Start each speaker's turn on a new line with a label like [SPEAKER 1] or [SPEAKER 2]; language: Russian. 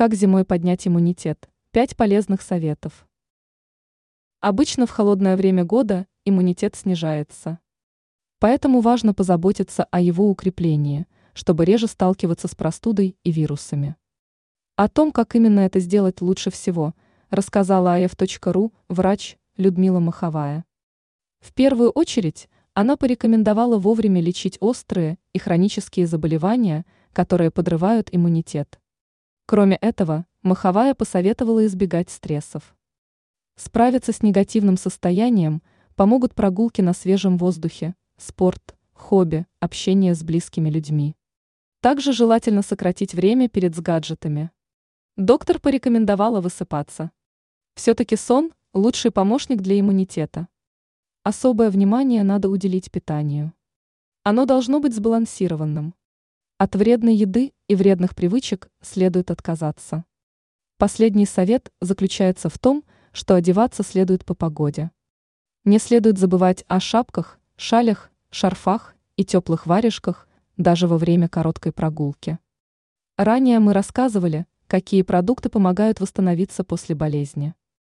[SPEAKER 1] Как зимой поднять иммунитет? Пять полезных советов. Обычно в холодное время года иммунитет снижается. Поэтому важно позаботиться о его укреплении, чтобы реже сталкиваться с простудой и вирусами. О том, как именно это сделать лучше всего, рассказала АФ.ру врач Людмила Маховая. В первую очередь она порекомендовала вовремя лечить острые и хронические заболевания, которые подрывают иммунитет. Кроме этого, Маховая посоветовала избегать стрессов. Справиться с негативным состоянием помогут прогулки на свежем воздухе, спорт, хобби, общение с близкими людьми. Также желательно сократить время перед с гаджетами. Доктор порекомендовала высыпаться. Все-таки сон – лучший помощник для иммунитета. Особое внимание надо уделить питанию. Оно должно быть сбалансированным. От вредной еды и вредных привычек следует отказаться. Последний совет заключается в том, что одеваться следует по погоде. Не следует забывать о шапках, шалях, шарфах и теплых варежках даже во время короткой прогулки. Ранее мы рассказывали, какие продукты помогают восстановиться после болезни.